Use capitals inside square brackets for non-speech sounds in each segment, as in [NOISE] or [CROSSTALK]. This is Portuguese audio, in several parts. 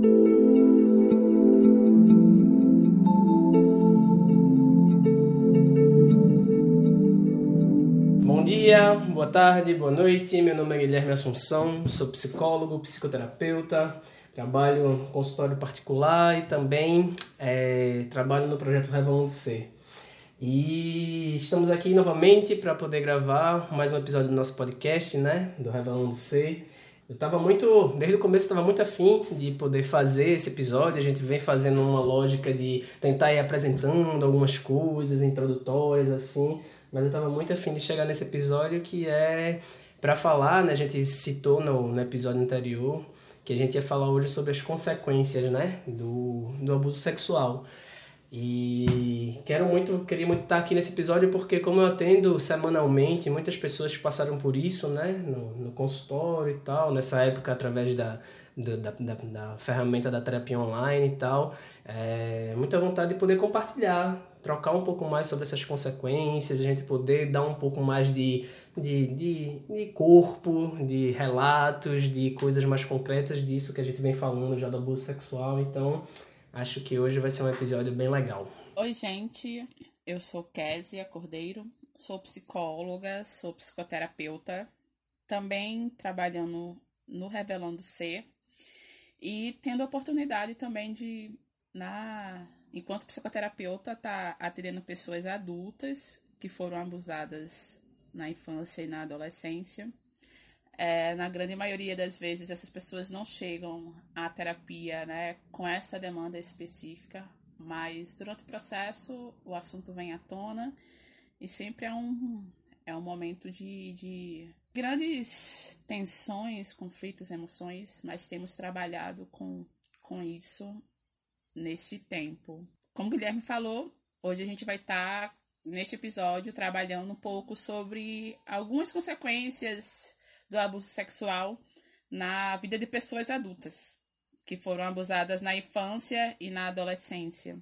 Bom dia, boa tarde, boa noite. Meu nome é Guilherme Assunção, sou psicólogo, psicoterapeuta, trabalho em consultório particular e também é, trabalho no projeto Revolando Ser. E estamos aqui novamente para poder gravar mais um episódio do nosso podcast, né? Do Revelando Ser. Eu estava muito, desde o começo estava muito afim de poder fazer esse episódio. A gente vem fazendo uma lógica de tentar ir apresentando algumas coisas introdutórias assim, mas eu estava muito afim de chegar nesse episódio que é para falar, né? A gente citou no, no episódio anterior que a gente ia falar hoje sobre as consequências, né, do, do abuso sexual. E quero muito, queria muito estar aqui nesse episódio porque como eu atendo semanalmente, muitas pessoas passaram por isso, né, no, no consultório e tal, nessa época através da, da, da, da ferramenta da terapia online e tal, é, muita vontade de poder compartilhar, trocar um pouco mais sobre essas consequências, a gente poder dar um pouco mais de, de, de, de corpo, de relatos, de coisas mais concretas disso que a gente vem falando já do abuso sexual, então Acho que hoje vai ser um episódio bem legal. Oi, gente. Eu sou Késia Cordeiro, sou psicóloga, sou psicoterapeuta, também trabalhando no Revelando Ser e tendo a oportunidade também de, na enquanto psicoterapeuta, tá atendendo pessoas adultas que foram abusadas na infância e na adolescência é, na grande maioria das vezes, essas pessoas não chegam à terapia né, com essa demanda específica, mas durante o processo o assunto vem à tona e sempre é um, é um momento de, de grandes tensões, conflitos, emoções, mas temos trabalhado com, com isso nesse tempo. Como o Guilherme falou, hoje a gente vai estar, tá, neste episódio, trabalhando um pouco sobre algumas consequências do abuso sexual na vida de pessoas adultas que foram abusadas na infância e na adolescência.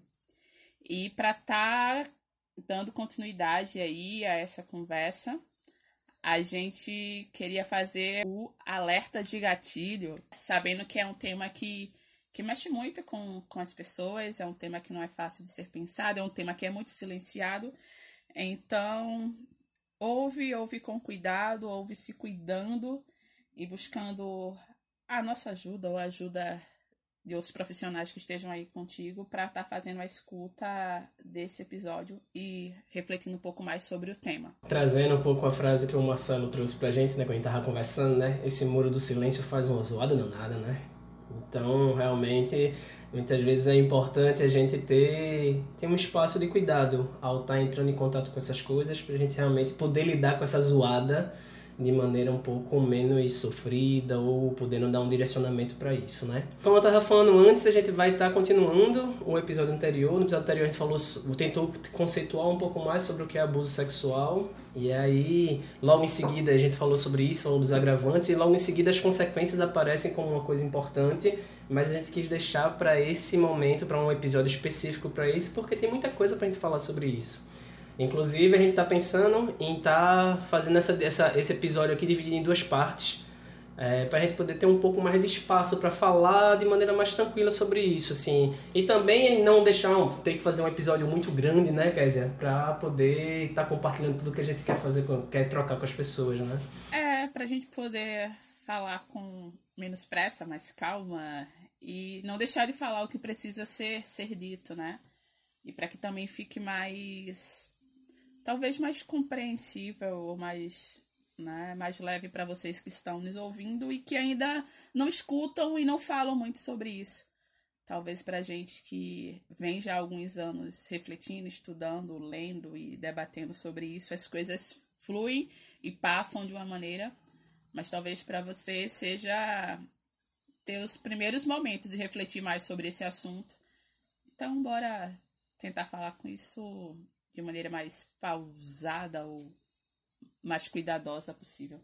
E para estar tá dando continuidade aí a essa conversa, a gente queria fazer o alerta de gatilho, sabendo que é um tema que, que mexe muito com, com as pessoas, é um tema que não é fácil de ser pensado, é um tema que é muito silenciado. Então, ouve, ouve com cuidado, ouve se cuidando e buscando a nossa ajuda ou a ajuda de outros profissionais que estejam aí contigo para estar tá fazendo a escuta desse episódio e refletindo um pouco mais sobre o tema. Trazendo um pouco a frase que o Marcelo trouxe pra gente, né, quando a gente tava conversando, né? Esse muro do silêncio faz uma zoada danada, né? Então, realmente, Muitas vezes é importante a gente ter, ter um espaço de cuidado ao estar tá entrando em contato com essas coisas, para a gente realmente poder lidar com essa zoada de maneira um pouco menos sofrida ou podendo dar um direcionamento para isso, né? Como eu estava falando antes, a gente vai estar tá continuando o episódio anterior. No episódio anterior a gente falou, tentou conceituar um pouco mais sobre o que é abuso sexual. E aí, logo em seguida a gente falou sobre isso, falou dos agravantes e logo em seguida as consequências aparecem como uma coisa importante mas a gente quis deixar para esse momento, para um episódio específico para isso, porque tem muita coisa para a gente falar sobre isso. Inclusive, a gente está pensando em estar tá fazendo essa, essa, esse episódio aqui dividido em duas partes, é, para a gente poder ter um pouco mais de espaço para falar de maneira mais tranquila sobre isso, assim. E também não deixar, ter que fazer um episódio muito grande, né, Kézia? Para poder estar tá compartilhando tudo que a gente quer fazer, quer trocar com as pessoas, né? É, para a gente poder falar com menos pressa, mais calma e não deixar de falar o que precisa ser ser dito, né? E para que também fique mais talvez mais compreensível ou mais né, mais leve para vocês que estão nos ouvindo e que ainda não escutam e não falam muito sobre isso. Talvez para gente que vem já há alguns anos refletindo, estudando, lendo e debatendo sobre isso, as coisas fluem e passam de uma maneira mas talvez para você seja ter os primeiros momentos de refletir mais sobre esse assunto. Então, bora tentar falar com isso de maneira mais pausada ou mais cuidadosa possível.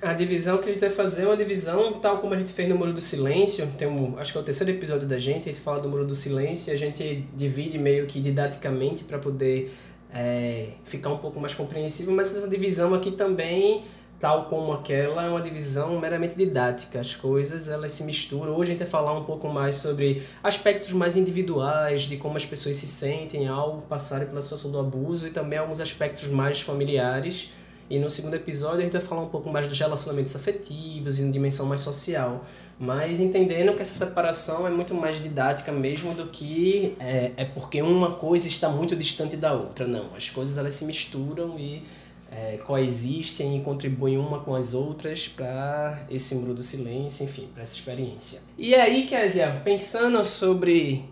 A divisão que a gente vai fazer é uma divisão tal como a gente fez no Muro do Silêncio. Tem um, acho que é o terceiro episódio da gente, a gente fala do Muro do Silêncio e a gente divide meio que didaticamente para poder é, ficar um pouco mais compreensível, mas essa divisão aqui também tal como aquela é uma divisão meramente didática. As coisas elas se misturam. Hoje a gente vai falar um pouco mais sobre aspectos mais individuais de como as pessoas se sentem ao passarem pela situação do abuso e também alguns aspectos mais familiares. E no segundo episódio a gente vai falar um pouco mais dos relacionamentos afetivos e uma dimensão mais social. Mas entendendo que essa separação é muito mais didática mesmo do que é, é porque uma coisa está muito distante da outra. Não, as coisas elas se misturam e é, coexistem e contribuem uma com as outras para esse muro do silêncio, enfim, para essa experiência. E aí, Kézia, pensando sobre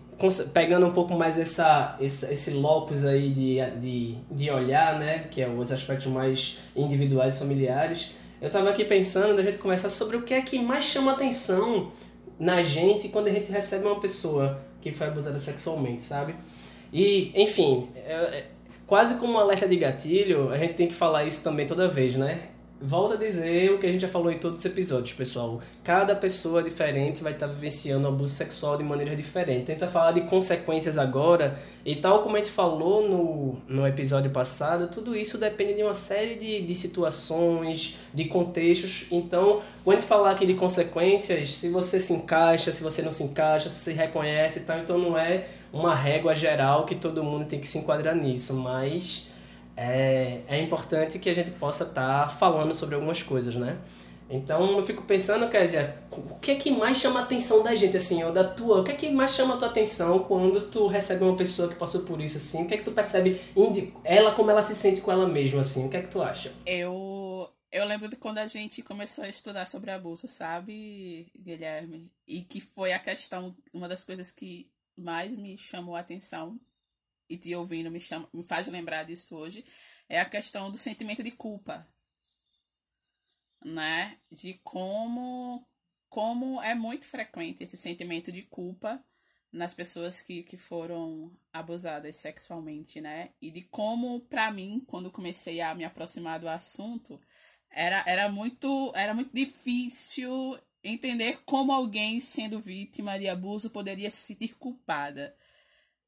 pegando um pouco mais essa, esse, esse locus aí de, de, de olhar, né, que é os aspectos mais individuais e familiares, eu estava aqui pensando da gente conversar sobre o que é que mais chama atenção na gente quando a gente recebe uma pessoa que foi abusada sexualmente, sabe? E, enfim, é, é, quase como um alerta de gatilho, a gente tem que falar isso também toda vez, né? Volto a dizer o que a gente já falou em todos os episódios, pessoal. Cada pessoa diferente vai estar vivenciando abuso sexual de maneira diferente. Tenta falar de consequências agora, e tal como a gente falou no, no episódio passado, tudo isso depende de uma série de, de situações, de contextos. Então, quando a gente falar aqui de consequências, se você se encaixa, se você não se encaixa, se você reconhece e tal, então não é uma régua geral que todo mundo tem que se enquadrar nisso, mas é, é importante que a gente possa estar tá falando sobre algumas coisas, né? Então eu fico pensando, Kézia, o que é que mais chama a atenção da gente, assim, ou da tua, o que é que mais chama a tua atenção quando tu recebe uma pessoa que passou por isso, assim, o que é que tu percebe, ela como ela se sente com ela mesma, assim, o que é que tu acha? Eu, eu lembro de quando a gente começou a estudar sobre abuso, sabe, Guilherme? E que foi a questão, uma das coisas que mais me chamou a atenção e te ouvindo me, chama, me faz lembrar disso hoje, é a questão do sentimento de culpa. Né? De como, como é muito frequente esse sentimento de culpa nas pessoas que, que foram abusadas sexualmente, né? E de como, para mim, quando comecei a me aproximar do assunto, era, era, muito, era muito difícil entender como alguém sendo vítima de abuso poderia se sentir culpada,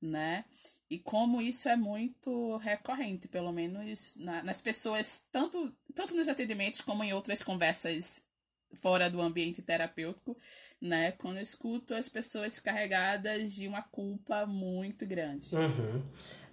né? E como isso é muito recorrente, pelo menos na, nas pessoas, tanto, tanto nos atendimentos como em outras conversas fora do ambiente terapêutico, né? Quando eu escuto as pessoas carregadas de uma culpa muito grande. Uhum.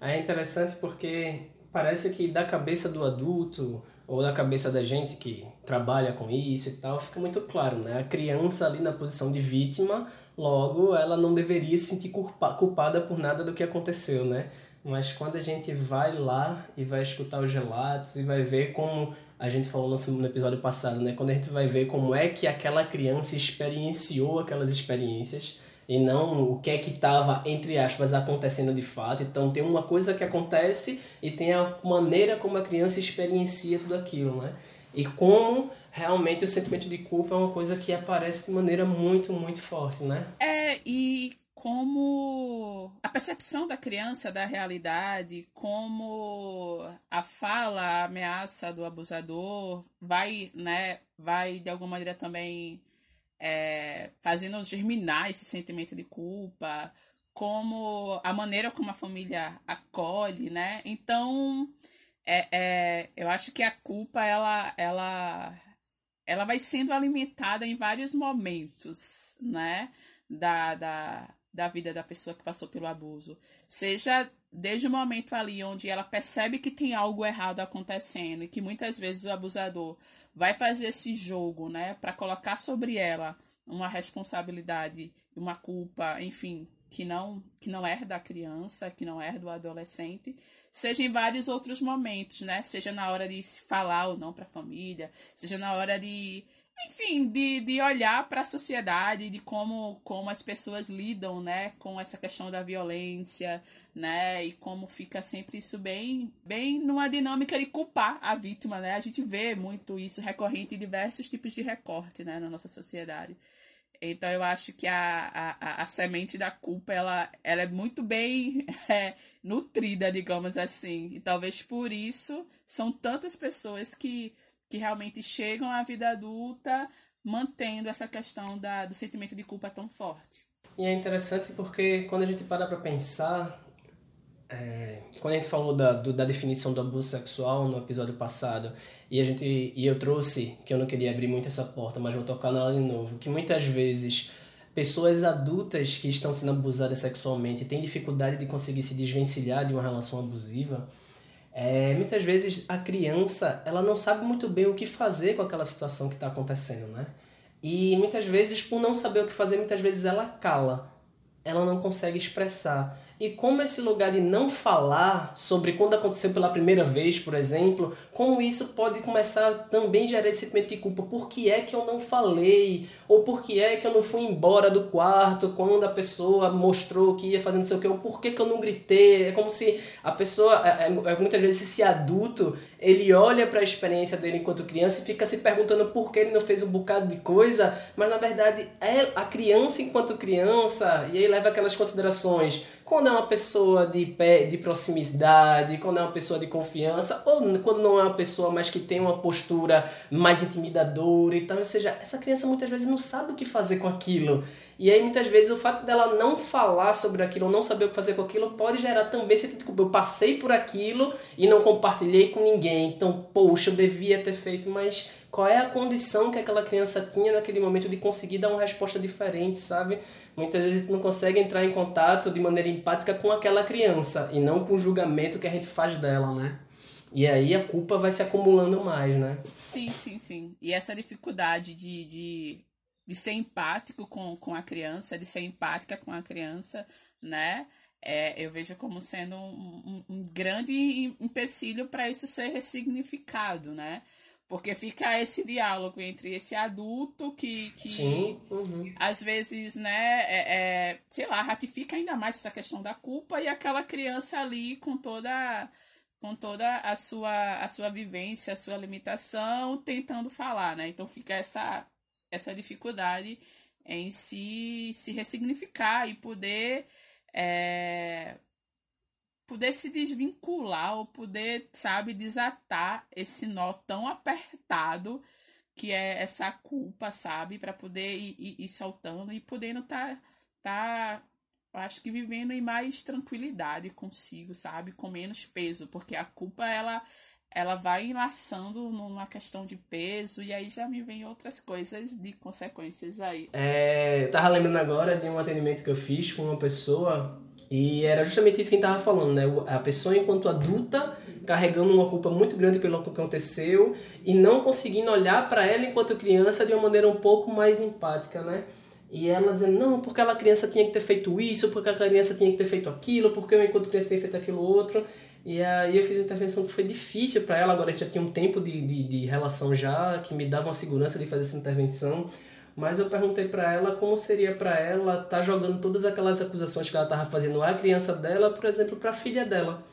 É interessante porque parece que da cabeça do adulto ou da cabeça da gente que trabalha com isso e tal, fica muito claro, né? A criança ali na posição de vítima Logo, ela não deveria se sentir culpa, culpada por nada do que aconteceu, né? Mas quando a gente vai lá e vai escutar os relatos e vai ver como a gente falou no episódio passado, né? Quando a gente vai ver como é que aquela criança experienciou aquelas experiências e não o que é que estava, entre aspas, acontecendo de fato. Então tem uma coisa que acontece e tem a maneira como a criança experiencia tudo aquilo, né? E como realmente o sentimento de culpa é uma coisa que aparece de maneira muito, muito forte, né? É, e como a percepção da criança da realidade, como a fala, a ameaça do abusador vai, né, vai de alguma maneira também é, fazendo germinar esse sentimento de culpa, como a maneira como a família acolhe, né? Então, é, é, eu acho que a culpa ela, ela ela vai sendo alimentada em vários momentos, né? Da, da, da vida da pessoa que passou pelo abuso. Seja desde o momento ali onde ela percebe que tem algo errado acontecendo e que muitas vezes o abusador vai fazer esse jogo, né, para colocar sobre ela uma responsabilidade, uma culpa, enfim, que não que não é da criança, que não é do adolescente, seja em vários outros momentos, né? Seja na hora de se falar ou não para a família, seja na hora de, enfim, de, de olhar para a sociedade, de como, como as pessoas lidam, né, com essa questão da violência, né, e como fica sempre isso bem, bem numa dinâmica de culpar a vítima, né? A gente vê muito isso recorrente em diversos tipos de recorte, né, na nossa sociedade. Então eu acho que a, a, a semente da culpa ela, ela é muito bem [LAUGHS] é, nutrida, digamos assim. E talvez por isso são tantas pessoas que, que realmente chegam à vida adulta mantendo essa questão da, do sentimento de culpa tão forte. E é interessante porque quando a gente para para pensar, é, quando a gente falou da, do, da definição do abuso sexual no episódio passado, e a gente e eu trouxe, que eu não queria abrir muito essa porta, mas vou tocar nela de novo, que muitas vezes pessoas adultas que estão sendo abusadas sexualmente têm dificuldade de conseguir se desvencilhar de uma relação abusiva, é, muitas vezes a criança ela não sabe muito bem o que fazer com aquela situação que está acontecendo, né? E muitas vezes, por não saber o que fazer, muitas vezes ela cala, ela não consegue expressar. E como esse lugar de não falar sobre quando aconteceu pela primeira vez, por exemplo, como isso pode começar a também gerar esse sentimento de culpa. Por que é que eu não falei? Ou por que é que eu não fui embora do quarto quando a pessoa mostrou que ia fazer não sei o que? Ou por que, que eu não gritei? É como se a pessoa, é, é, é muitas vezes esse adulto, ele olha para a experiência dele enquanto criança e fica se perguntando por que ele não fez um bocado de coisa, mas na verdade é a criança enquanto criança, e aí leva aquelas considerações quando é uma pessoa de, pé, de proximidade, quando é uma pessoa de confiança, ou quando não é uma pessoa mais que tem uma postura mais intimidadora e tal. Ou seja, essa criança muitas vezes não sabe o que fazer com aquilo. E aí muitas vezes o fato dela não falar sobre aquilo, ou não saber o que fazer com aquilo, pode gerar também esse tipo Eu passei por aquilo e não compartilhei com ninguém. Então, poxa, eu devia ter feito, mas qual é a condição que aquela criança tinha naquele momento de conseguir dar uma resposta diferente, sabe? Muitas vezes a gente não consegue entrar em contato de maneira empática com aquela criança e não com o julgamento que a gente faz dela, né? E aí a culpa vai se acumulando mais, né? Sim, sim, sim. E essa dificuldade de, de, de ser empático com, com a criança, de ser empática com a criança, né? É, eu vejo como sendo um, um, um grande empecilho para isso ser ressignificado, né? Porque fica esse diálogo entre esse adulto que, que uhum. às vezes, né, é, é, sei lá, ratifica ainda mais essa questão da culpa e aquela criança ali com toda com toda a sua a sua vivência, a sua limitação, tentando falar, né? Então fica essa essa dificuldade em se se ressignificar e poder é, poder se desvincular ou poder, sabe, desatar esse nó tão apertado que é essa culpa, sabe, para poder ir, ir, ir, soltando e podendo tá, tá, acho que vivendo em mais tranquilidade consigo, sabe, com menos peso, porque a culpa ela ela vai enlaçando numa questão de peso e aí já me vem outras coisas de consequências aí. É, eu tava lembrando agora de um atendimento que eu fiz com uma pessoa e era justamente isso que a gente tava falando, né? A pessoa enquanto adulta carregando uma culpa muito grande pelo que aconteceu e não conseguindo olhar para ela enquanto criança de uma maneira um pouco mais empática, né? E ela dizendo, não, porque aquela criança tinha que ter feito isso, porque aquela criança tinha que ter feito aquilo, porque eu enquanto criança tinha feito aquilo outro. E aí eu fiz uma intervenção que foi difícil para ela, agora já tinha um tempo de, de, de relação já, que me dava uma segurança de fazer essa intervenção. Mas eu perguntei para ela como seria para ela estar tá jogando todas aquelas acusações que ela estava fazendo à criança dela, por exemplo, para a filha dela,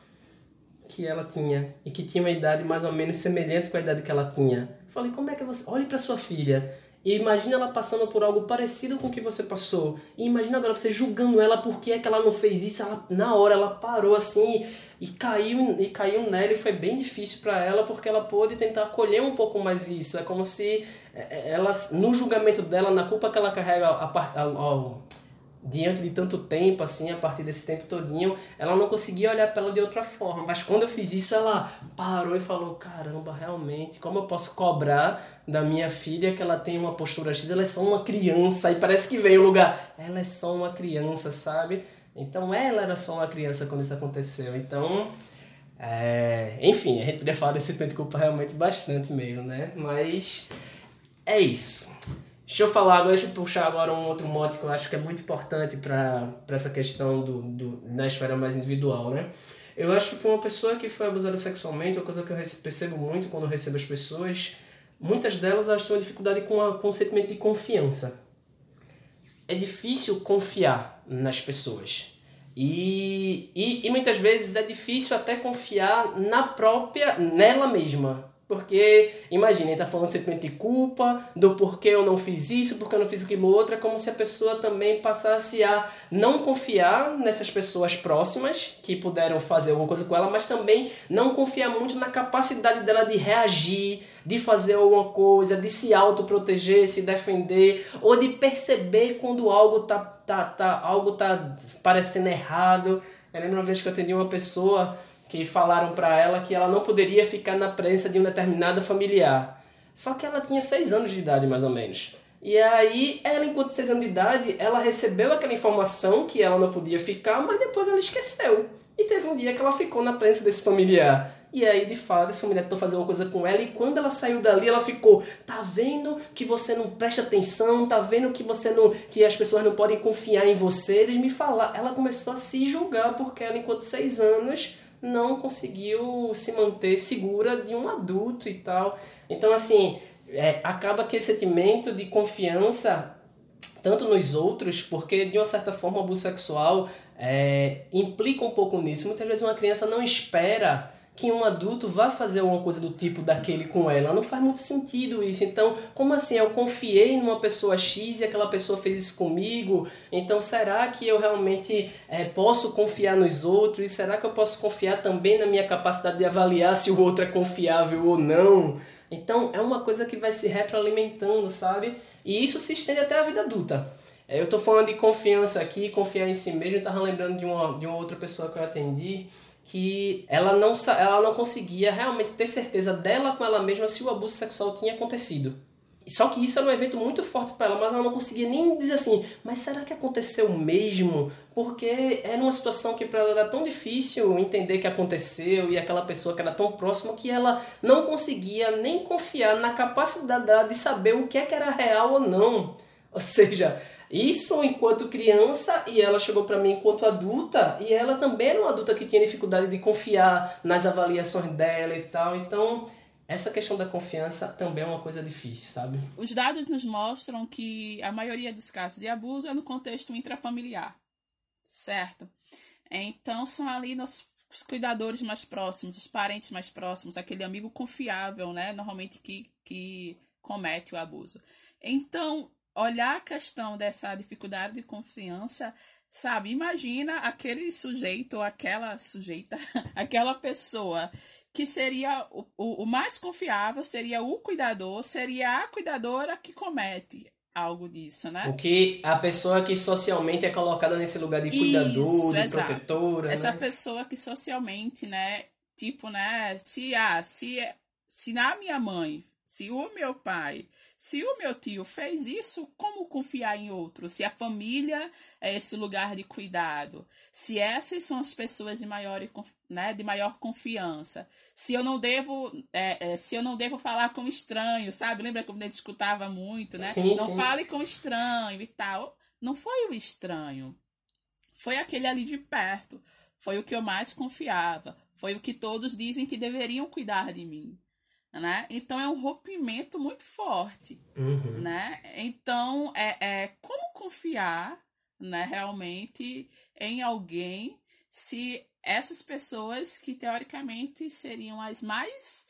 que ela tinha e que tinha uma idade mais ou menos semelhante com a idade que ela tinha. falei, como é que você. Olhe para sua filha. E imagina ela passando por algo parecido com o que você passou. E imagina agora você julgando ela porque é que ela não fez isso. Ela, na hora ela parou assim e caiu e caiu nela e foi bem difícil para ela porque ela pôde tentar acolher um pouco mais isso. É como se é, é, ela no julgamento dela, na culpa que ela carrega a, ao, diante de tanto tempo assim, a partir desse tempo todinho, ela não conseguia olhar para ela de outra forma. Mas quando eu fiz isso, ela parou e falou: "Caramba, realmente, como eu posso cobrar da minha filha que ela tem uma postura X? Ela é só uma criança". E parece que vem o lugar. Ela é só uma criança, sabe? Então ela era só uma criança quando isso aconteceu. Então, é, enfim, a gente poderia falar desse sentimento de culpa realmente bastante mesmo, né? Mas é isso. Deixa eu falar agora, deixa eu puxar agora um outro mote que eu acho que é muito importante para essa questão do, do, na esfera mais individual, né? Eu acho que uma pessoa que foi abusada sexualmente, uma coisa que eu percebo muito quando eu recebo as pessoas, muitas delas elas têm uma dificuldade com, a, com o sentimento de confiança. É difícil confiar nas pessoas. E, e, e muitas vezes é difícil até confiar na própria, nela mesma. Porque, imagina, ele tá falando sentimento de culpa, do porquê eu não fiz isso, porque eu não fiz aquilo outro, é como se a pessoa também passasse a não confiar nessas pessoas próximas que puderam fazer alguma coisa com ela, mas também não confiar muito na capacidade dela de reagir, de fazer alguma coisa, de se autoproteger, se defender, ou de perceber quando algo tá, tá, tá, algo tá parecendo errado. Eu lembro uma vez que eu atendi uma pessoa que falaram para ela que ela não poderia ficar na presença de um determinado familiar. Só que ela tinha seis anos de idade, mais ou menos. E aí, ela, enquanto seis anos de idade, ela recebeu aquela informação que ela não podia ficar, mas depois ela esqueceu. E teve um dia que ela ficou na presença desse familiar. E aí, de fato, esse familiar tentou fazer uma coisa com ela. E quando ela saiu dali, ela ficou: Tá vendo que você não presta atenção? Tá vendo que você não. que as pessoas não podem confiar em você? Eles me falaram. Ela começou a se julgar porque ela, enquanto seis anos, não conseguiu se manter segura de um adulto e tal. Então, assim, é, acaba que esse sentimento de confiança, tanto nos outros, porque de uma certa forma o abuso sexual é, implica um pouco nisso. Muitas vezes uma criança não espera que um adulto vá fazer alguma coisa do tipo daquele com ela. Não faz muito sentido isso. Então, como assim? Eu confiei numa pessoa X e aquela pessoa fez isso comigo. Então, será que eu realmente é, posso confiar nos outros? E será que eu posso confiar também na minha capacidade de avaliar se o outro é confiável ou não? Então, é uma coisa que vai se retroalimentando, sabe? E isso se estende até a vida adulta. É, eu estou falando de confiança aqui, confiar em si mesmo. Eu estava lembrando de uma, de uma outra pessoa que eu atendi que ela não, ela não conseguia realmente ter certeza dela com ela mesma se o abuso sexual tinha acontecido. Só que isso era um evento muito forte para ela, mas ela não conseguia nem dizer assim, mas será que aconteceu mesmo? Porque era uma situação que para ela era tão difícil entender que aconteceu e aquela pessoa que era tão próxima que ela não conseguia nem confiar na capacidade dela de saber o que é que era real ou não. Ou seja, isso enquanto criança e ela chegou para mim enquanto adulta e ela também era uma adulta que tinha dificuldade de confiar nas avaliações dela e tal. Então, essa questão da confiança também é uma coisa difícil, sabe? Os dados nos mostram que a maioria dos casos de abuso é no contexto intrafamiliar, certo? Então, são ali nos os cuidadores mais próximos, os parentes mais próximos, aquele amigo confiável, né? Normalmente que, que comete o abuso. Então, olhar a questão dessa dificuldade de confiança, sabe? Imagina aquele sujeito ou aquela sujeita, [LAUGHS] aquela pessoa que seria o, o, mais confiável, seria o cuidador, seria a cuidadora que comete algo disso, né? O que a pessoa que socialmente é colocada nesse lugar de cuidador, Isso, de protetora. Essa né? pessoa que socialmente, né? Tipo, né? Se, ah, se, se na minha mãe, se o meu pai se o meu tio fez isso, como confiar em outro? Se a família é esse lugar de cuidado, se essas são as pessoas de maior, né, de maior confiança, se eu não devo, é, é, se eu não devo falar com estranho, sabe? Lembra como a gente escutava muito, né? Sim, não sim. fale com estranho e tal. Não foi o estranho, foi aquele ali de perto, foi o que eu mais confiava, foi o que todos dizem que deveriam cuidar de mim né? Então é um rompimento muito forte, uhum. né? Então é, é como confiar, né? Realmente em alguém se essas pessoas que teoricamente seriam as mais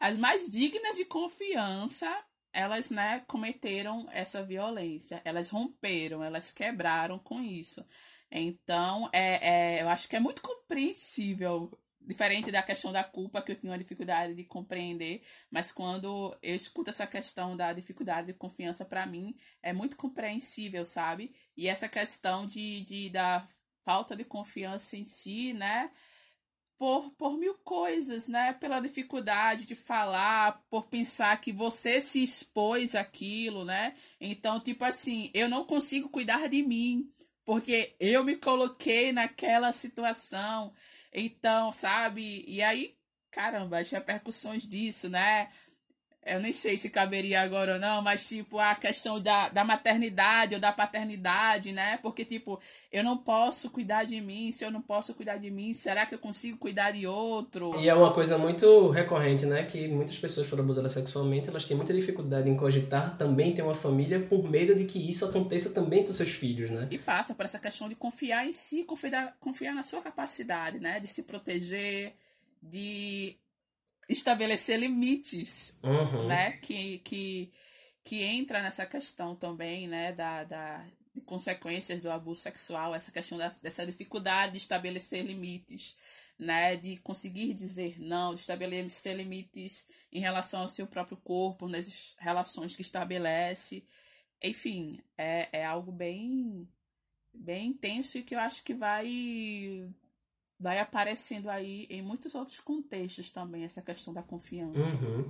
as mais dignas de confiança elas né cometeram essa violência elas romperam elas quebraram com isso então é, é eu acho que é muito compreensível diferente da questão da culpa que eu tinha uma dificuldade de compreender, mas quando eu escuto essa questão da dificuldade de confiança para mim é muito compreensível, sabe? E essa questão de, de da falta de confiança em si, né? Por, por mil coisas, né? Pela dificuldade de falar, por pensar que você se expôs aquilo, né? Então, tipo assim, eu não consigo cuidar de mim, porque eu me coloquei naquela situação. Então, sabe? E aí, caramba, as repercussões disso, né? Eu nem sei se caberia agora ou não, mas tipo, a questão da, da maternidade ou da paternidade, né? Porque, tipo, eu não posso cuidar de mim, se eu não posso cuidar de mim, será que eu consigo cuidar de outro? E é uma coisa muito recorrente, né? Que muitas pessoas foram abusadas sexualmente, elas têm muita dificuldade em cogitar também ter uma família por medo de que isso aconteça também com seus filhos, né? E passa por essa questão de confiar em si, confiar, confiar na sua capacidade, né? De se proteger, de estabelecer limites, uhum. né? Que, que, que entra nessa questão também, né? Da, da, consequências do abuso sexual, essa questão da, dessa dificuldade de estabelecer limites, né? De conseguir dizer não, de estabelecer limites em relação ao seu próprio corpo, nas relações que estabelece. Enfim, é, é algo bem, bem intenso e que eu acho que vai vai aparecendo aí em muitos outros contextos também essa questão da confiança. Uhum.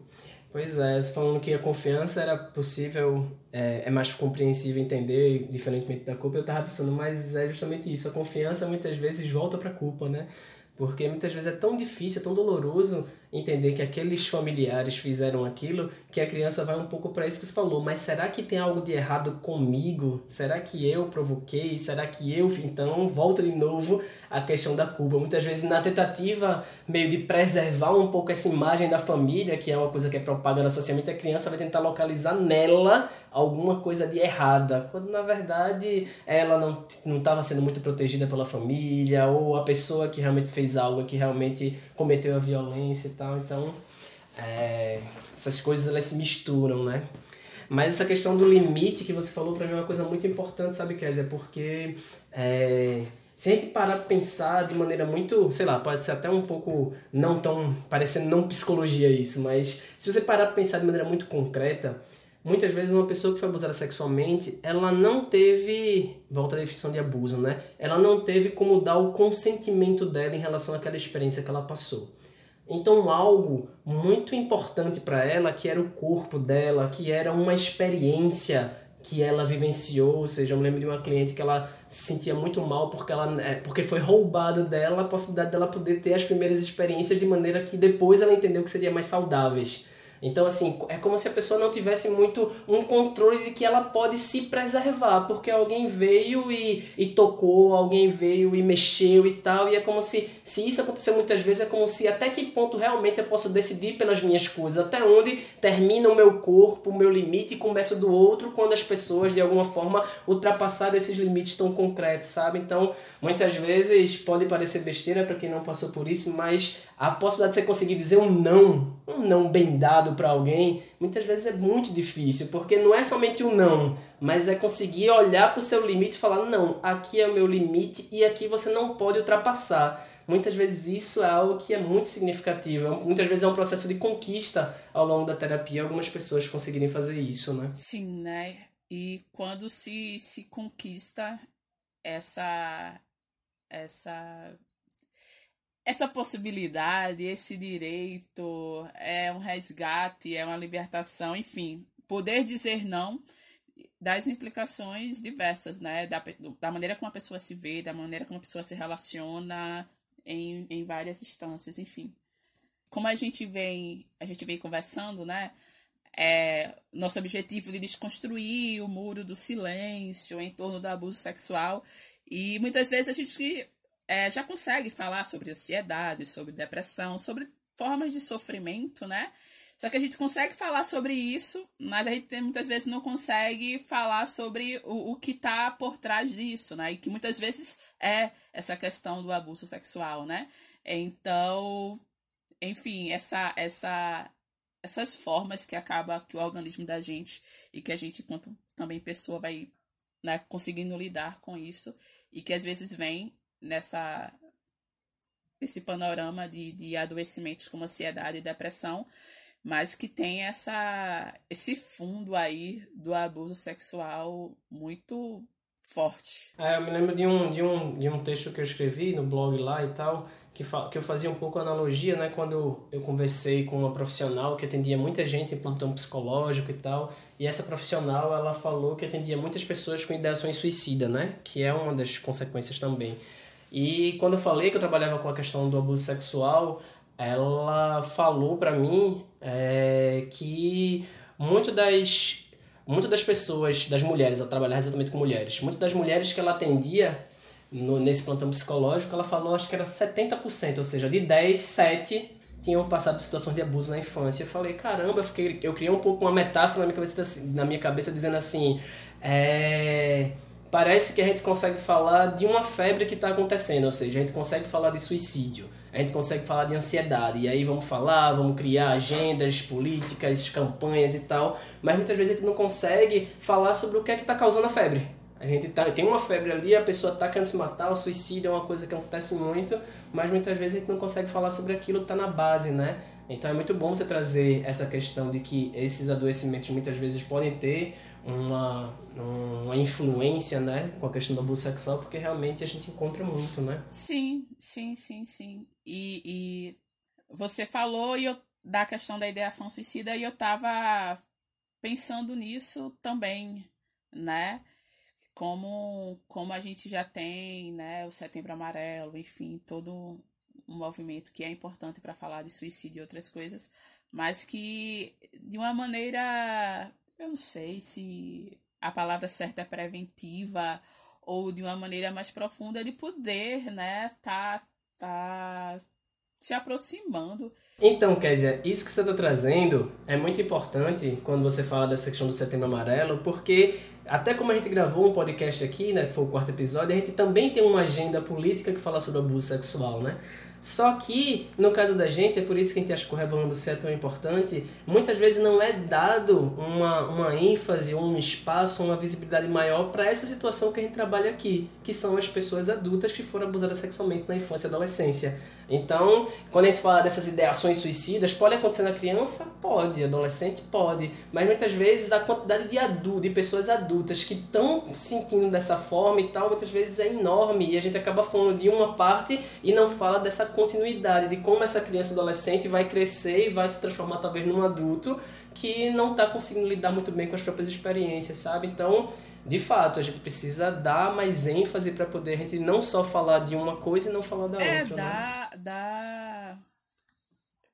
Pois é, você falando que a confiança era possível, é, é mais compreensível entender, diferentemente da culpa, eu tava pensando, mas é justamente isso, a confiança muitas vezes volta pra culpa, né? Porque muitas vezes é tão difícil, é tão doloroso entender que aqueles familiares fizeram aquilo, que a criança vai um pouco para isso que você falou. Mas será que tem algo de errado comigo? Será que eu provoquei? Será que eu. Então, volta de novo a questão da culpa. Muitas vezes, na tentativa meio de preservar um pouco essa imagem da família, que é uma coisa que é propaganda socialmente, a criança vai tentar localizar nela alguma coisa de errada, quando na verdade ela não estava sendo muito protegida pela família, ou a pessoa que realmente fez algo, que realmente cometeu a violência e tal. Então, é, essas coisas elas se misturam, né? Mas essa questão do limite que você falou para mim é uma coisa muito importante, sabe, Kézia? Porque é, se a gente parar pra pensar de maneira muito, sei lá, pode ser até um pouco não tão, parecendo não psicologia isso, mas se você parar pra pensar de maneira muito concreta, muitas vezes uma pessoa que foi abusada sexualmente, ela não teve, volta à definição de abuso, né? Ela não teve como dar o consentimento dela em relação àquela experiência que ela passou. Então, algo muito importante para ela, que era o corpo dela, que era uma experiência que ela vivenciou, ou seja, eu me lembro de uma cliente que ela se sentia muito mal porque ela é, porque foi roubado dela a possibilidade dela poder ter as primeiras experiências de maneira que depois ela entendeu que seria mais saudáveis. Então, assim, é como se a pessoa não tivesse muito um controle de que ela pode se preservar, porque alguém veio e, e tocou, alguém veio e mexeu e tal, e é como se, se isso acontecer muitas vezes, é como se até que ponto realmente eu posso decidir pelas minhas coisas, até onde termina o meu corpo, o meu limite e começa do outro, quando as pessoas de alguma forma ultrapassaram esses limites tão concretos, sabe? Então, muitas vezes pode parecer besteira para quem não passou por isso, mas a possibilidade de você conseguir dizer um não, um não bem dado para alguém, muitas vezes é muito difícil, porque não é somente um não, mas é conseguir olhar para o seu limite e falar: não, aqui é o meu limite e aqui você não pode ultrapassar. Muitas vezes isso é algo que é muito significativo. Muitas vezes é um processo de conquista ao longo da terapia, algumas pessoas conseguirem fazer isso, né? Sim, né? E quando se, se conquista essa essa essa possibilidade, esse direito, é um resgate, é uma libertação, enfim, poder dizer não das implicações diversas, né? Da, da maneira como a pessoa se vê, da maneira como a pessoa se relaciona em, em várias instâncias, enfim. Como a gente vem, a gente vem conversando, né? É, nosso objetivo de desconstruir o muro do silêncio em torno do abuso sexual. E muitas vezes a gente é, já consegue falar sobre ansiedade, sobre depressão, sobre formas de sofrimento, né? Só que a gente consegue falar sobre isso, mas a gente muitas vezes não consegue falar sobre o, o que está por trás disso, né? E que muitas vezes é essa questão do abuso sexual, né? Então, enfim, essa, essa, essas formas que acaba que o organismo da gente e que a gente, enquanto também pessoa, vai né, conseguindo lidar com isso e que às vezes vem nessa esse panorama de, de adoecimentos como ansiedade e depressão, mas que tem essa esse fundo aí do abuso sexual muito forte. É, eu me lembro de um, de, um, de um texto que eu escrevi no blog lá e tal, que, que eu fazia um pouco analogia, né, quando eu conversei com uma profissional que atendia muita gente em plantão psicológico e tal, e essa profissional, ela falou que atendia muitas pessoas com ideações suicida, né, que é uma das consequências também. E quando eu falei que eu trabalhava com a questão do abuso sexual, ela falou para mim é, que muito das, muito das pessoas, das mulheres, ela trabalhava exatamente com mulheres, muitas das mulheres que ela atendia no, nesse plantão psicológico, ela falou, acho que era 70%, ou seja, de 10, 7 tinham passado por situações de abuso na infância. Eu falei, caramba, eu, fiquei, eu criei um pouco uma metáfora na minha cabeça, na minha cabeça dizendo assim, é parece que a gente consegue falar de uma febre que está acontecendo, ou seja, a gente consegue falar de suicídio, a gente consegue falar de ansiedade, e aí vamos falar, vamos criar agendas políticas, campanhas e tal, mas muitas vezes a gente não consegue falar sobre o que é que está causando a febre. A gente tá, tem uma febre ali, a pessoa está querendo se matar, o suicídio é uma coisa que acontece muito, mas muitas vezes a gente não consegue falar sobre aquilo que está na base, né? Então é muito bom você trazer essa questão de que esses adoecimentos muitas vezes podem ter uma, uma influência, né, com a questão do abuso sexual, porque realmente a gente encontra muito, né? Sim, sim, sim, sim. E, e você falou e eu, da questão da ideação suicida e eu tava pensando nisso também, né? Como, como a gente já tem, né, o Setembro Amarelo, enfim, todo um movimento que é importante para falar de suicídio e outras coisas, mas que de uma maneira eu não sei se a palavra certa é preventiva ou de uma maneira mais profunda de poder, né, tá, tá se aproximando. Então, Kézia, isso que você está trazendo é muito importante quando você fala dessa questão do Setembro Amarelo, porque até como a gente gravou um podcast aqui, né, que foi o quarto episódio, a gente também tem uma agenda política que fala sobre abuso sexual, né? Só que, no caso da gente, é por isso que a gente acha que o Revelando Ser é tão importante, muitas vezes não é dado uma, uma ênfase, um espaço, uma visibilidade maior para essa situação que a gente trabalha aqui, que são as pessoas adultas que foram abusadas sexualmente na infância e adolescência. Então, quando a gente fala dessas ideações suicidas, pode acontecer na criança? Pode, adolescente pode, mas muitas vezes a quantidade de adultos, de pessoas adultas que estão sentindo dessa forma e tal, muitas vezes é enorme e a gente acaba falando de uma parte e não fala dessa continuidade, de como essa criança adolescente vai crescer e vai se transformar talvez num adulto que não está conseguindo lidar muito bem com as próprias experiências, sabe? Então, de fato, a gente precisa dar mais ênfase para poder a gente não só falar de uma coisa e não falar da é, outra. É, dar, né? dar.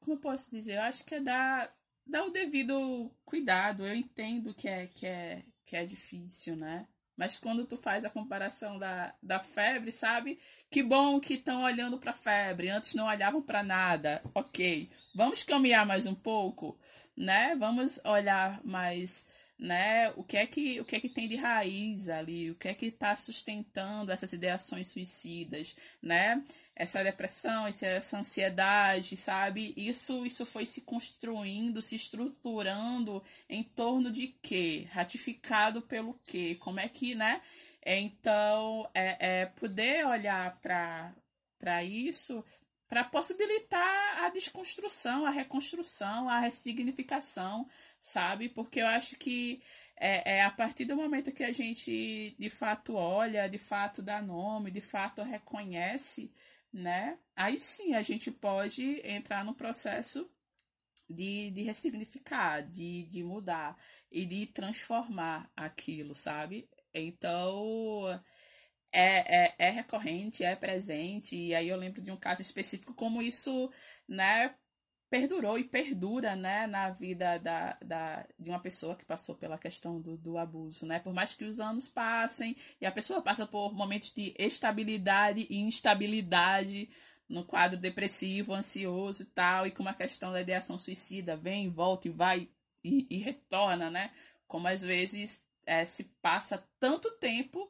Como eu posso dizer? Eu acho que é dar, dar o devido cuidado. Eu entendo que é, que é, que é difícil, né? Mas quando tu faz a comparação da, da febre, sabe? Que bom que estão olhando para febre. Antes não olhavam para nada. Ok. Vamos caminhar mais um pouco, né? Vamos olhar mais né? O que é que o que é que tem de raiz ali? O que é que está sustentando essas ideações suicidas, né? Essa depressão, essa ansiedade, sabe? Isso isso foi se construindo, se estruturando em torno de quê? Ratificado pelo quê? Como é que, né? Então, é, é poder olhar para para isso para possibilitar a desconstrução, a reconstrução, a ressignificação, sabe? Porque eu acho que é, é, a partir do momento que a gente de fato olha, de fato dá nome, de fato reconhece, né? Aí sim a gente pode entrar no processo de, de ressignificar, de, de mudar e de transformar aquilo, sabe? Então é, é, é recorrente, é presente, e aí eu lembro de um caso específico como isso, né, perdurou e perdura, né, na vida da, da, de uma pessoa que passou pela questão do, do abuso, né, por mais que os anos passem e a pessoa passa por momentos de estabilidade e instabilidade no quadro depressivo, ansioso e tal, e com uma questão da ideação suicida vem, volta e vai e, e retorna, né, como às vezes é, se passa tanto tempo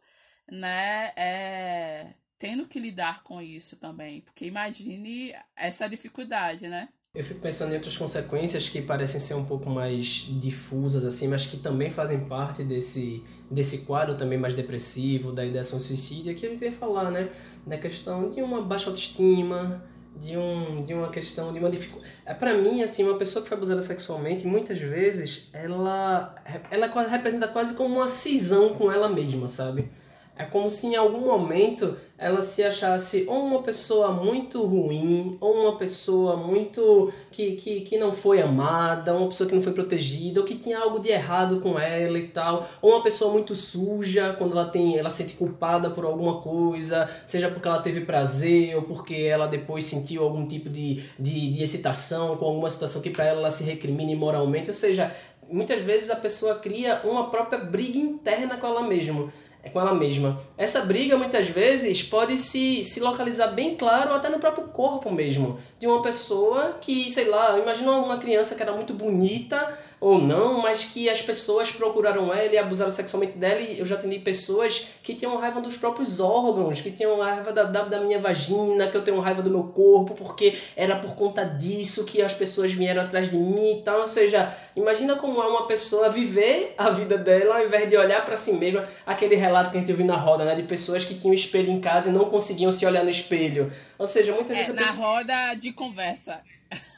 né, é, tendo que lidar com isso também. Porque imagine essa dificuldade, né? Eu fico pensando em outras consequências que parecem ser um pouco mais difusas, assim, mas que também fazem parte desse, desse quadro também mais depressivo, da ideação suicídia, que a gente ia falar, né? Da questão de uma baixa autoestima, de, um, de uma questão, de uma dificuldade. É, para mim, assim, uma pessoa que foi abusada sexualmente, muitas vezes, ela, ela representa quase como uma cisão com ela mesma, sabe? É como se em algum momento ela se achasse ou uma pessoa muito ruim, ou uma pessoa muito que, que, que não foi amada, uma pessoa que não foi protegida, ou que tinha algo de errado com ela e tal, ou uma pessoa muito suja quando ela tem ela se sente culpada por alguma coisa, seja porque ela teve prazer ou porque ela depois sentiu algum tipo de, de, de excitação com alguma situação que para ela ela se recrimine moralmente, ou seja, muitas vezes a pessoa cria uma própria briga interna com ela mesma é com ela mesma. Essa briga muitas vezes pode se, se localizar bem claro até no próprio corpo mesmo. De uma pessoa que, sei lá, imagina uma criança que era muito bonita, ou não, mas que as pessoas procuraram ela e abusaram sexualmente dela. E eu já atendi pessoas que tinham raiva dos próprios órgãos, que tinham raiva da, da, da, minha vagina, que eu tenho raiva do meu corpo, porque era por conta disso que as pessoas vieram atrás de mim e tal. Ou seja, imagina como é uma pessoa viver a vida dela ao invés de olhar para si mesma. Aquele relato que a gente viu na roda, né? De pessoas que tinham espelho em casa e não conseguiam se olhar no espelho. Ou seja, muitas é, vezes. Na pessoa... roda de conversa.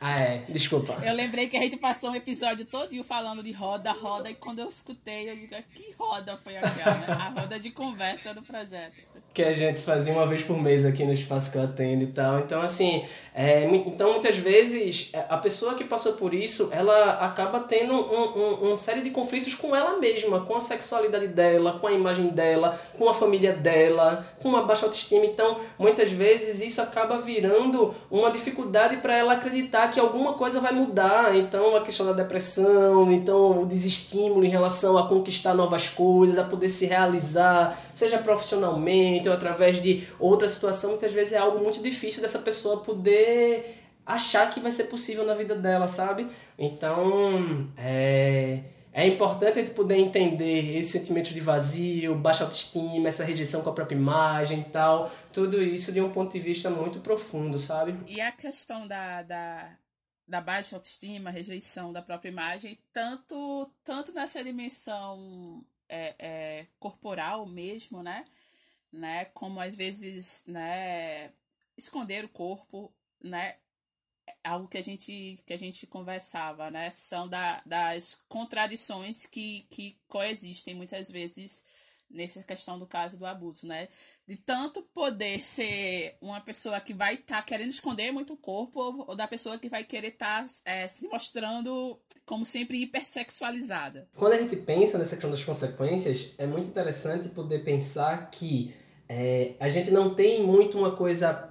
Ah, é. Desculpa. Eu lembrei que a gente passou um episódio todo falando de roda, roda, e quando eu escutei, eu digo, que roda foi aquela? A roda de conversa do projeto. Que a gente fazia uma vez por mês aqui no espaço que eu atendo e tal. Então, assim, é, então muitas vezes é, a pessoa que passou por isso, ela acaba tendo um, um, uma série de conflitos com ela mesma, com a sexualidade dela, com a imagem dela, com a família dela, com uma baixa autoestima. Então, muitas vezes isso acaba virando uma dificuldade para ela acreditar que alguma coisa vai mudar. Então, a questão da depressão, então o desestímulo em relação a conquistar novas coisas, a poder se realizar, seja profissionalmente ou através de outra situação, muitas vezes é algo muito difícil dessa pessoa poder achar que vai ser possível na vida dela, sabe? Então, é é importante a gente poder entender esse sentimento de vazio, baixa autoestima, essa rejeição com a própria imagem e tal. Tudo isso de um ponto de vista muito profundo, sabe? E a questão da, da, da baixa autoestima, rejeição da própria imagem, tanto, tanto nessa dimensão é, é, corporal mesmo, né? né? Como às vezes, né? Esconder o corpo, né? algo que a gente que a gente conversava, né? São da, das contradições que, que coexistem muitas vezes nessa questão do caso do abuso, né? De tanto poder ser uma pessoa que vai estar tá querendo esconder muito o corpo ou da pessoa que vai querer estar tá, é, se mostrando como sempre hipersexualizada. Quando a gente pensa nessa questão das consequências, é muito interessante poder pensar que é, a gente não tem muito uma coisa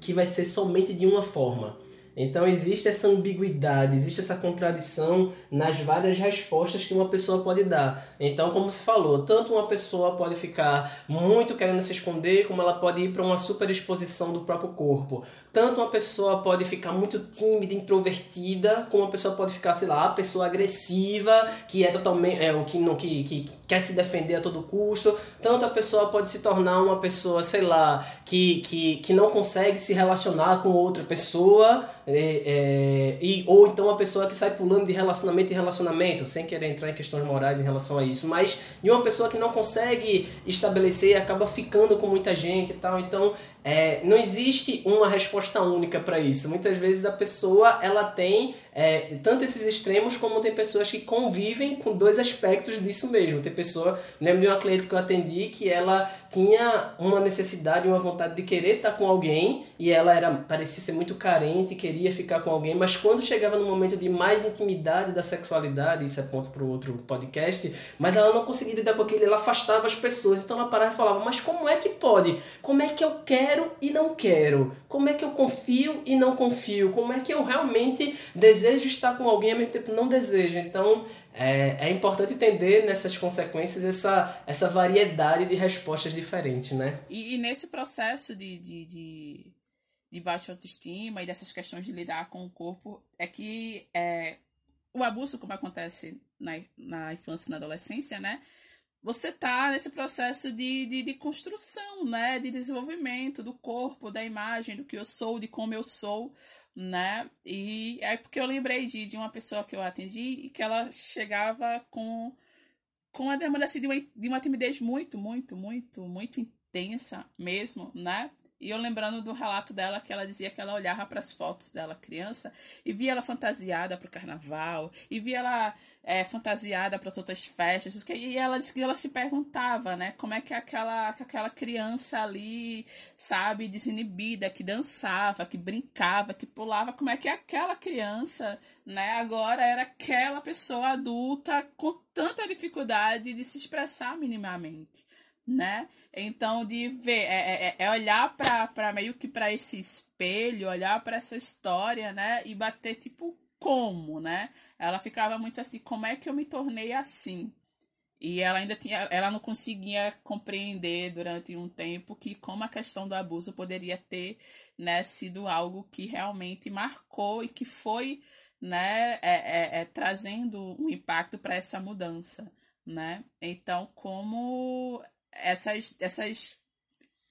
que vai ser somente de uma forma. Então existe essa ambiguidade, existe essa contradição nas várias respostas que uma pessoa pode dar. Então, como você falou, tanto uma pessoa pode ficar muito querendo se esconder, como ela pode ir para uma superexposição do próprio corpo. Tanto uma pessoa pode ficar muito tímida, introvertida, como uma pessoa pode ficar, sei lá, pessoa agressiva, que é totalmente é, o que não que, que, que quer se defender a todo custo. Tanto a pessoa pode se tornar uma pessoa, sei lá, que, que, que não consegue se relacionar com outra pessoa é, é, e, ou então uma pessoa que sai pulando de relacionamento em relacionamento, sem querer entrar em questões morais em relação a isso, mas de uma pessoa que não consegue estabelecer acaba ficando com muita gente e tal. Então, é, não existe uma resposta única para isso. Muitas vezes a pessoa ela tem é, tanto esses extremos como tem pessoas que convivem com dois aspectos disso mesmo. Tem pessoa, lembro de uma cliente que eu atendi que ela tinha uma necessidade, uma vontade de querer estar com alguém e ela era parecia ser muito carente, queria ficar com alguém, mas quando chegava no momento de mais intimidade da sexualidade, isso é ponto para o outro podcast, mas ela não conseguia lidar com aquilo, ela afastava as pessoas. Então ela parava e falava: "Mas como é que pode? Como é que eu quero e não quero? Como é que eu confio e não confio? Como é que eu realmente desejo desejo estar com alguém ao mesmo tempo não desejo. Então é, é importante entender nessas consequências essa, essa variedade de respostas diferentes, né? E, e nesse processo de, de, de, de, baixa autoestima e dessas questões de lidar com o corpo, é que é, o abuso, como acontece na, na infância e na adolescência, né? Você tá nesse processo de, de, de construção, né? De desenvolvimento do corpo, da imagem, do que eu sou, de como eu sou né? E é porque eu lembrei de, de uma pessoa que eu atendi e que ela chegava com, com a demanda assim, de, uma, de uma timidez muito, muito, muito, muito intensa mesmo, né? E eu lembrando do relato dela que ela dizia que ela olhava para as fotos dela criança e via ela fantasiada para o carnaval, e via ela é, fantasiada para outras festas, e ela disse que ela se perguntava, né, como é que aquela, aquela criança ali, sabe, desinibida, que dançava, que brincava, que pulava, como é que aquela criança, né, agora era aquela pessoa adulta com tanta dificuldade de se expressar minimamente né? Então, de ver, é, é, é olhar para meio que para esse espelho, olhar para essa história, né? E bater, tipo, como, né? Ela ficava muito assim, como é que eu me tornei assim? E ela ainda tinha, ela não conseguia compreender durante um tempo que como a questão do abuso poderia ter, né, sido algo que realmente marcou e que foi, né, é, é, é trazendo um impacto para essa mudança, né? Então, como essas, essas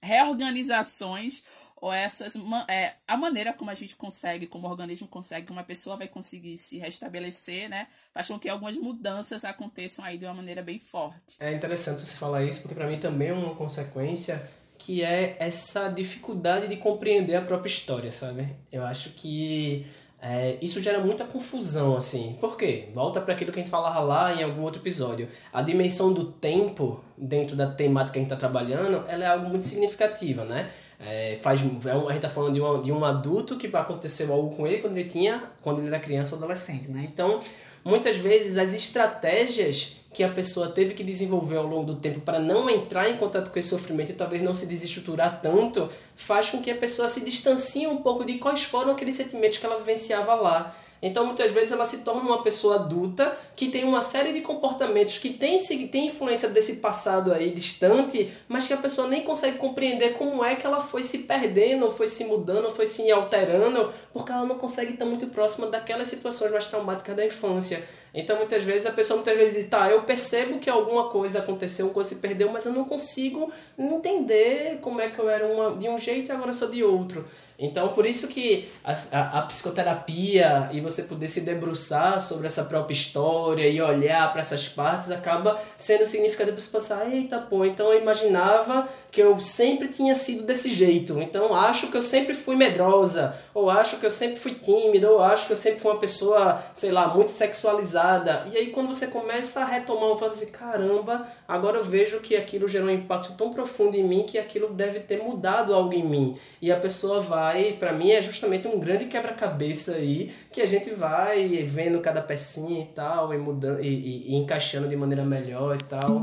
reorganizações ou essas é, a maneira como a gente consegue, como o organismo consegue, que uma pessoa vai conseguir se restabelecer, né? Faz com que algumas mudanças aconteçam aí de uma maneira bem forte. É interessante você falar isso, porque para mim também é uma consequência que é essa dificuldade de compreender a própria história, sabe? Eu acho que é, isso gera muita confusão, assim. Por quê? Volta para aquilo que a gente falava lá em algum outro episódio. A dimensão do tempo dentro da temática que a gente está trabalhando, ela é algo muito significativa, né? É, faz, é a gente está falando de um, de um adulto que aconteceu algo com ele quando ele tinha, quando ele era criança ou adolescente, né? Então, muitas vezes as estratégias que a pessoa teve que desenvolver ao longo do tempo para não entrar em contato com esse sofrimento e talvez não se desestruturar tanto, faz com que a pessoa se distancie um pouco de quais foram aqueles sentimentos que ela vivenciava lá. Então, muitas vezes, ela se torna uma pessoa adulta que tem uma série de comportamentos que tem, tem influência desse passado aí distante, mas que a pessoa nem consegue compreender como é que ela foi se perdendo, foi se mudando, foi se alterando, porque ela não consegue estar muito próxima daquelas situações mais traumáticas da infância. Então, muitas vezes, a pessoa muitas vezes diz, tá, eu percebo que alguma coisa aconteceu, uma coisa se perdeu, mas eu não consigo entender como é que eu era uma, de um jeito e agora sou de outro. Então, por isso que a, a, a, psicoterapia e você poder se debruçar sobre essa própria história e olhar para essas partes acaba sendo significativo para você pensar, eita, pô, então eu imaginava que eu sempre tinha sido desse jeito, então acho que eu sempre fui medrosa, ou acho que eu sempre fui tímida, ou acho que eu sempre fui uma pessoa, sei lá, muito sexualizada. E aí quando você começa a retomar, você fala assim, caramba, agora eu vejo que aquilo gerou um impacto tão profundo em mim que aquilo deve ter mudado algo em mim. E a pessoa vai, para mim é justamente um grande quebra-cabeça aí, que a gente vai vendo cada pecinha e tal, e mudando e, e, e encaixando de maneira melhor e tal.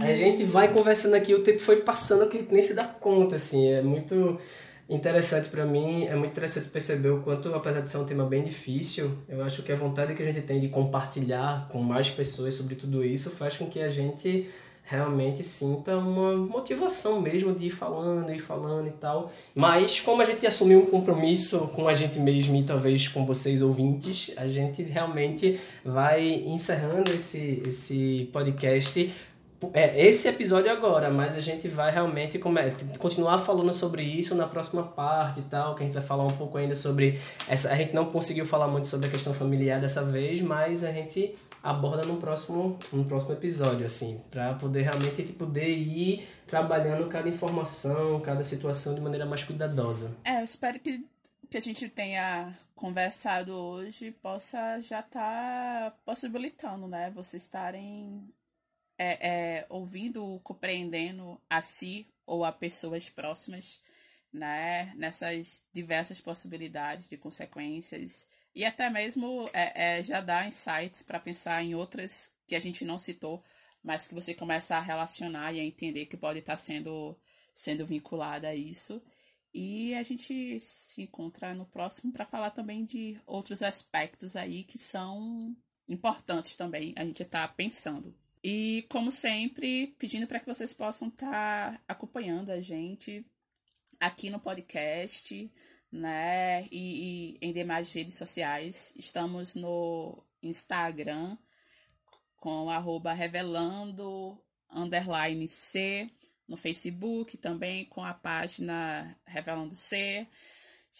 A gente vai conversando aqui, o tempo foi passando que nem se dá conta, assim, é muito interessante para mim, é muito interessante perceber o quanto, apesar de ser um tema bem difícil, eu acho que a vontade que a gente tem de compartilhar com mais pessoas sobre tudo isso faz com que a gente realmente sinta uma motivação mesmo de ir falando e falando e tal. Mas como a gente assumiu um compromisso com a gente mesmo e talvez com vocês ouvintes, a gente realmente vai encerrando esse, esse podcast é, esse episódio agora, mas a gente vai realmente continuar falando sobre isso na próxima parte e tal, que a gente vai falar um pouco ainda sobre essa a gente não conseguiu falar muito sobre a questão familiar dessa vez, mas a gente aborda no próximo no próximo episódio assim, para poder realmente poder ir trabalhando cada informação, cada situação de maneira mais cuidadosa. É, eu espero que que a gente tenha conversado hoje possa já estar tá possibilitando, né? Vocês estarem é, é, ouvindo, compreendendo a si ou a pessoas próximas, né? Nessas diversas possibilidades de consequências e até mesmo é, é já dá insights para pensar em outras que a gente não citou, mas que você começa a relacionar e a entender que pode estar tá sendo sendo vinculada a isso. E a gente se encontra no próximo para falar também de outros aspectos aí que são importantes também a gente está pensando. E, como sempre, pedindo para que vocês possam estar tá acompanhando a gente aqui no podcast, né? E, e, em demais redes sociais. Estamos no Instagram com arroba revelando underline C, no Facebook também com a página Revelando C.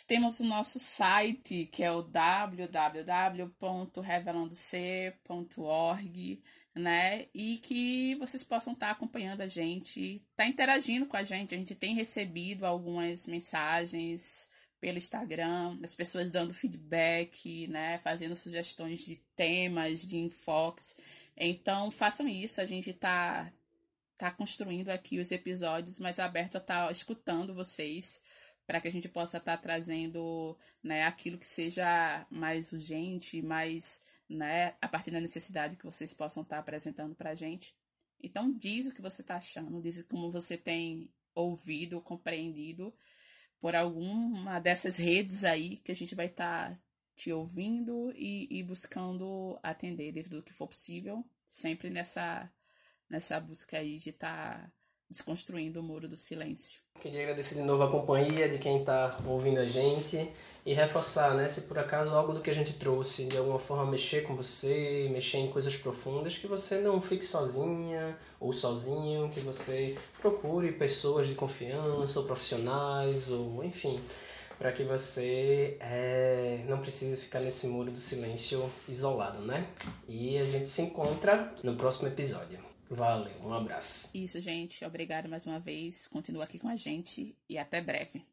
Temos o nosso site, que é o www.revelandoc.org né? E que vocês possam estar tá acompanhando a gente, tá interagindo com a gente. A gente tem recebido algumas mensagens pelo Instagram, das pessoas dando feedback, né? Fazendo sugestões de temas, de enfoques. Então, façam isso. A gente tá, tá construindo aqui os episódios, mas aberto a estar tá escutando vocês para que a gente possa estar tá trazendo né, aquilo que seja mais urgente, mais né, a partir da necessidade que vocês possam estar apresentando para a gente. Então, diz o que você está achando, diz como você tem ouvido, compreendido por alguma dessas redes aí que a gente vai estar tá te ouvindo e, e buscando atender dentro do que for possível, sempre nessa, nessa busca aí de estar tá desconstruindo o muro do silêncio. Queria agradecer de novo a companhia de quem está ouvindo a gente e reforçar, né? Se por acaso algo do que a gente trouxe de alguma forma mexer com você, mexer em coisas profundas, que você não fique sozinha ou sozinho, que você procure pessoas de confiança ou profissionais ou enfim, para que você é, não precise ficar nesse muro do silêncio isolado, né? E a gente se encontra no próximo episódio. Valeu, um abraço. Isso, gente. Obrigada mais uma vez. Continua aqui com a gente e até breve.